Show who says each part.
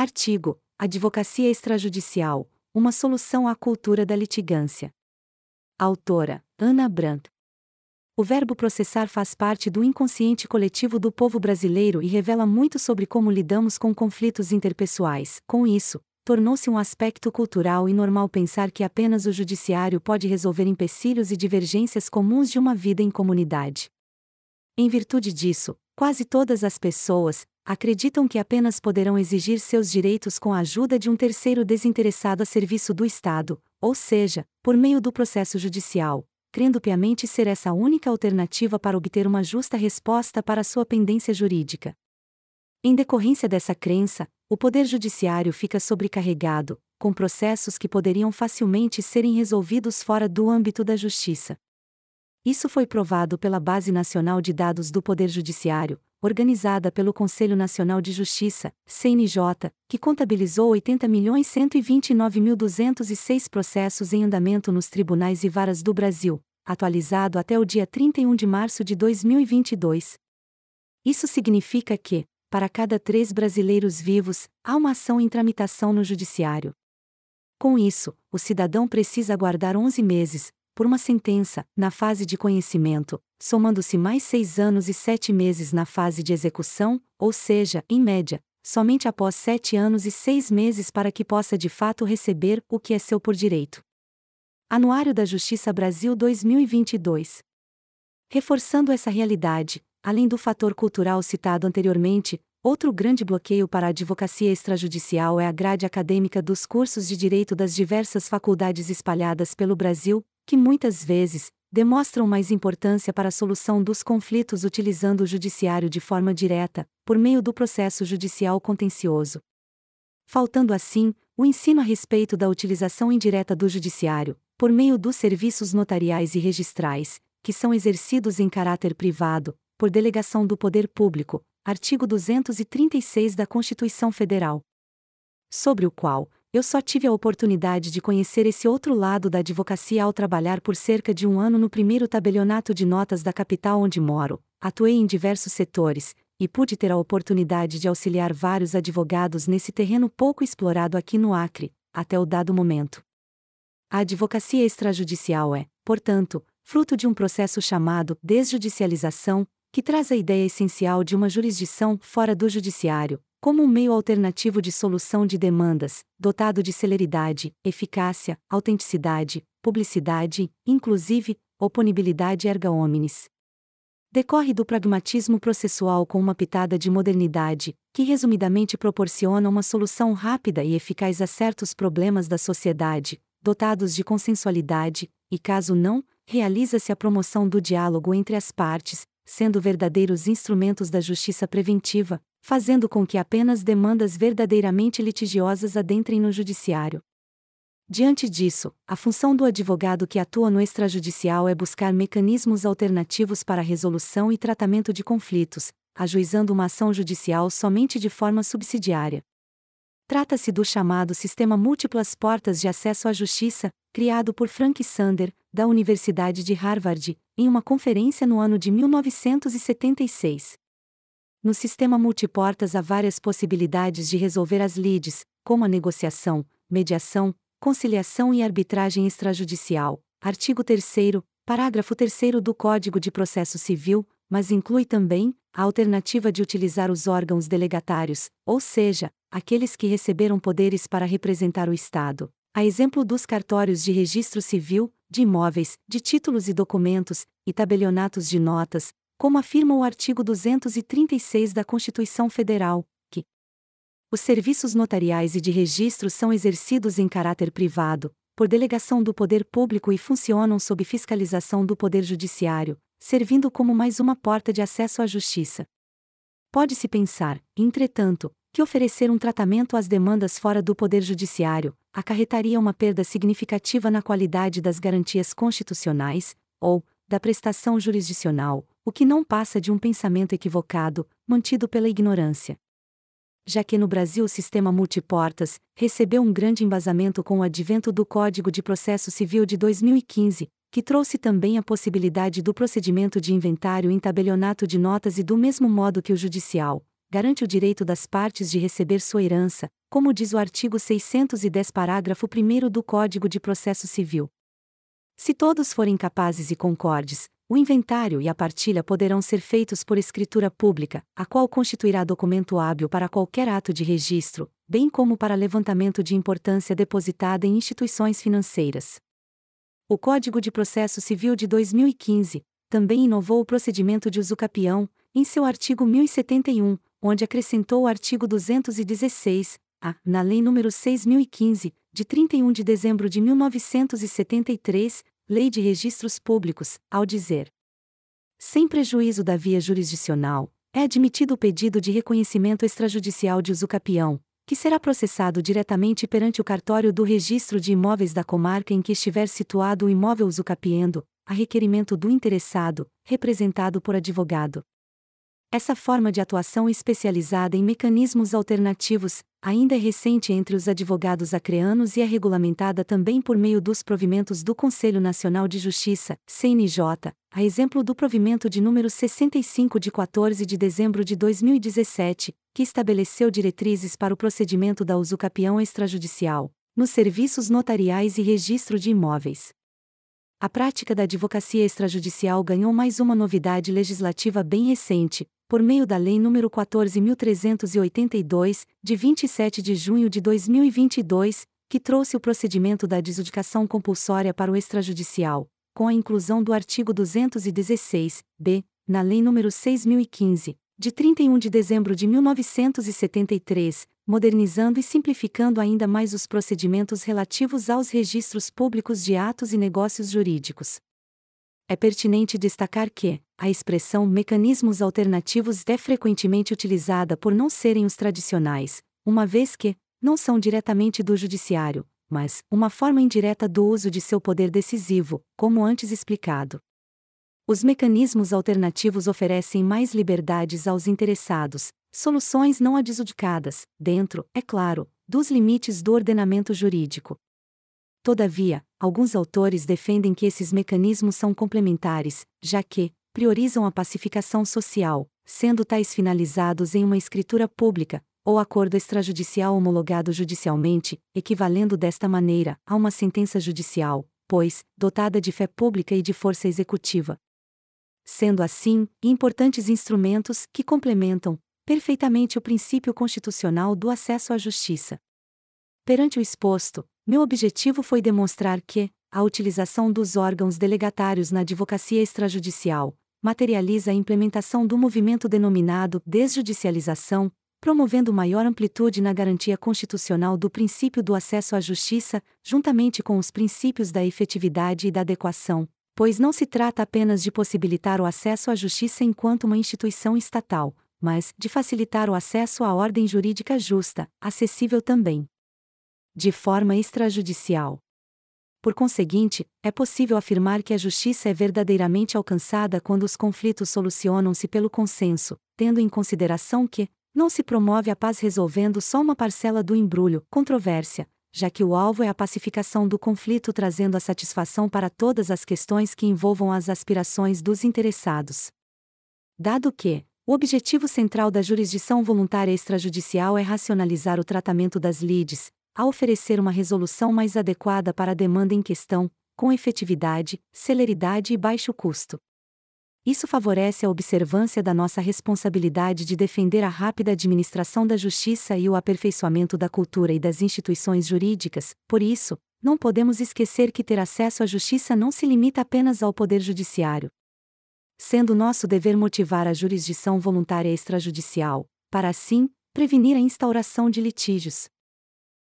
Speaker 1: Artigo: Advocacia extrajudicial uma solução à cultura da litigância. Autora: Ana Brandt. O verbo processar faz parte do inconsciente coletivo do povo brasileiro e revela muito sobre como lidamos com conflitos interpessoais. Com isso, tornou-se um aspecto cultural e normal pensar que apenas o judiciário pode resolver empecilhos e divergências comuns de uma vida em comunidade. Em virtude disso, quase todas as pessoas, acreditam que apenas poderão exigir seus direitos com a ajuda de um terceiro desinteressado a serviço do Estado, ou seja, por meio do processo judicial, crendo piamente ser essa a única alternativa para obter uma justa resposta para sua pendência jurídica. Em decorrência dessa crença, o Poder Judiciário fica sobrecarregado, com processos que poderiam facilmente serem resolvidos fora do âmbito da Justiça. Isso foi provado pela Base Nacional de Dados do Poder Judiciário, organizada pelo Conselho Nacional de Justiça, CNJ, que contabilizou 80.129.206 processos em andamento nos tribunais e varas do Brasil, atualizado até o dia 31 de março de 2022. Isso significa que, para cada três brasileiros vivos, há uma ação em tramitação no Judiciário. Com isso, o cidadão precisa aguardar 11 meses, por uma sentença, na fase de conhecimento, somando-se mais seis anos e sete meses na fase de execução, ou seja, em média, somente após sete anos e seis meses para que possa de fato receber o que é seu por direito. Anuário da Justiça Brasil 2022. Reforçando essa realidade, além do fator cultural citado anteriormente, outro grande bloqueio para a advocacia extrajudicial é a grade acadêmica dos cursos de direito das diversas faculdades espalhadas pelo Brasil, que muitas vezes demonstram mais importância para a solução dos conflitos utilizando o judiciário de forma direta, por meio do processo judicial contencioso. Faltando assim, o ensino a respeito da utilização indireta do judiciário, por meio dos serviços notariais e registrais, que são exercidos em caráter privado, por delegação do poder público, artigo 236 da Constituição Federal. Sobre o qual, eu só tive a oportunidade de conhecer esse outro lado da advocacia ao trabalhar por cerca de um ano no primeiro tabelionato de notas da capital onde moro. Atuei em diversos setores, e pude ter a oportunidade de auxiliar vários advogados nesse terreno pouco explorado aqui no Acre, até o dado momento. A advocacia extrajudicial é, portanto, fruto de um processo chamado desjudicialização, que traz a ideia essencial de uma jurisdição fora do judiciário, como um meio alternativo de solução de demandas, dotado de celeridade, eficácia, autenticidade, publicidade, inclusive, oponibilidade erga omnes. Decorre do pragmatismo processual com uma pitada de modernidade, que resumidamente proporciona uma solução rápida e eficaz a certos problemas da sociedade, dotados de consensualidade, e caso não, realiza-se a promoção do diálogo entre as partes, sendo verdadeiros instrumentos da justiça preventiva, fazendo com que apenas demandas verdadeiramente litigiosas adentrem no judiciário. Diante disso, a função do advogado que atua no extrajudicial é buscar mecanismos alternativos para resolução e tratamento de conflitos, ajuizando uma ação judicial somente de forma subsidiária. Trata-se do chamado Sistema Múltiplas Portas de Acesso à Justiça, criado por Frank Sander, da Universidade de Harvard, em uma conferência no ano de 1976. No sistema multiportas há várias possibilidades de resolver as lides, como a negociação, mediação, conciliação e arbitragem extrajudicial. Artigo 3 parágrafo 3 do Código de Processo Civil, mas inclui também a alternativa de utilizar os órgãos delegatários, ou seja, aqueles que receberam poderes para representar o Estado. A exemplo dos cartórios de registro civil, de imóveis, de títulos e documentos, e tabelionatos de notas, como afirma o artigo 236 da Constituição Federal, que os serviços notariais e de registro são exercidos em caráter privado, por delegação do poder público e funcionam sob fiscalização do Poder Judiciário, servindo como mais uma porta de acesso à justiça. Pode-se pensar, entretanto, que oferecer um tratamento às demandas fora do Poder Judiciário acarretaria uma perda significativa na qualidade das garantias constitucionais, ou, da prestação jurisdicional, o que não passa de um pensamento equivocado, mantido pela ignorância. Já que no Brasil o sistema multiportas recebeu um grande embasamento com o advento do Código de Processo Civil de 2015, que trouxe também a possibilidade do procedimento de inventário em tabelionato de notas e do mesmo modo que o judicial, garante o direito das partes de receber sua herança, como diz o artigo 610, parágrafo 1 do Código de Processo Civil. Se todos forem capazes e concordes, o inventário e a partilha poderão ser feitos por escritura pública, a qual constituirá documento hábil para qualquer ato de registro, bem como para levantamento de importância depositada em instituições financeiras. O Código de Processo Civil de 2015 também inovou o procedimento de usucapião, em seu artigo 1071, onde acrescentou o artigo 216, a, na Lei nº 6015, de 31 de dezembro de 1973, Lei de Registros Públicos, ao dizer: Sem prejuízo da via jurisdicional, é admitido o pedido de reconhecimento extrajudicial de usucapião, que será processado diretamente perante o cartório do registro de imóveis da comarca em que estiver situado o imóvel usucapiendo, a requerimento do interessado, representado por advogado. Essa forma de atuação especializada em mecanismos alternativos, ainda é recente entre os advogados acreanos e é regulamentada também por meio dos provimentos do Conselho Nacional de Justiça, CNJ, a exemplo do provimento de número 65 de 14 de dezembro de 2017, que estabeleceu diretrizes para o procedimento da usucapião extrajudicial, nos serviços notariais e registro de imóveis. A prática da advocacia extrajudicial ganhou mais uma novidade legislativa bem recente, por meio da Lei nº 14.382, de 27 de junho de 2022, que trouxe o procedimento da desudicação compulsória para o extrajudicial, com a inclusão do artigo 216, b, na Lei nº 6.015, de 31 de dezembro de 1973, modernizando e simplificando ainda mais os procedimentos relativos aos registros públicos de atos e negócios jurídicos. É pertinente destacar que, a expressão mecanismos alternativos é frequentemente utilizada por não serem os tradicionais, uma vez que, não são diretamente do judiciário, mas, uma forma indireta do uso de seu poder decisivo, como antes explicado. Os mecanismos alternativos oferecem mais liberdades aos interessados, soluções não adjudicadas, dentro, é claro, dos limites do ordenamento jurídico. Todavia, alguns autores defendem que esses mecanismos são complementares, já que priorizam a pacificação social, sendo tais finalizados em uma escritura pública, ou acordo extrajudicial homologado judicialmente, equivalendo desta maneira a uma sentença judicial, pois, dotada de fé pública e de força executiva. Sendo assim, importantes instrumentos que complementam perfeitamente o princípio constitucional do acesso à justiça. Perante o exposto, meu objetivo foi demonstrar que, a utilização dos órgãos delegatários na advocacia extrajudicial materializa a implementação do movimento denominado desjudicialização, promovendo maior amplitude na garantia constitucional do princípio do acesso à justiça, juntamente com os princípios da efetividade e da adequação, pois não se trata apenas de possibilitar o acesso à justiça enquanto uma instituição estatal, mas de facilitar o acesso à ordem jurídica justa, acessível também de forma extrajudicial. Por conseguinte, é possível afirmar que a justiça é verdadeiramente alcançada quando os conflitos solucionam-se pelo consenso, tendo em consideração que, não se promove a paz resolvendo só uma parcela do embrulho, controvérsia, já que o alvo é a pacificação do conflito trazendo a satisfação para todas as questões que envolvam as aspirações dos interessados. Dado que, o objetivo central da jurisdição voluntária extrajudicial é racionalizar o tratamento das lides, a oferecer uma resolução mais adequada para a demanda em questão, com efetividade, celeridade e baixo custo. Isso favorece a observância da nossa responsabilidade de defender a rápida administração da justiça e o aperfeiçoamento da cultura e das instituições jurídicas, por isso, não podemos esquecer que ter acesso à justiça não se limita apenas ao Poder Judiciário. Sendo nosso dever motivar a jurisdição voluntária extrajudicial, para assim, prevenir a instauração de litígios,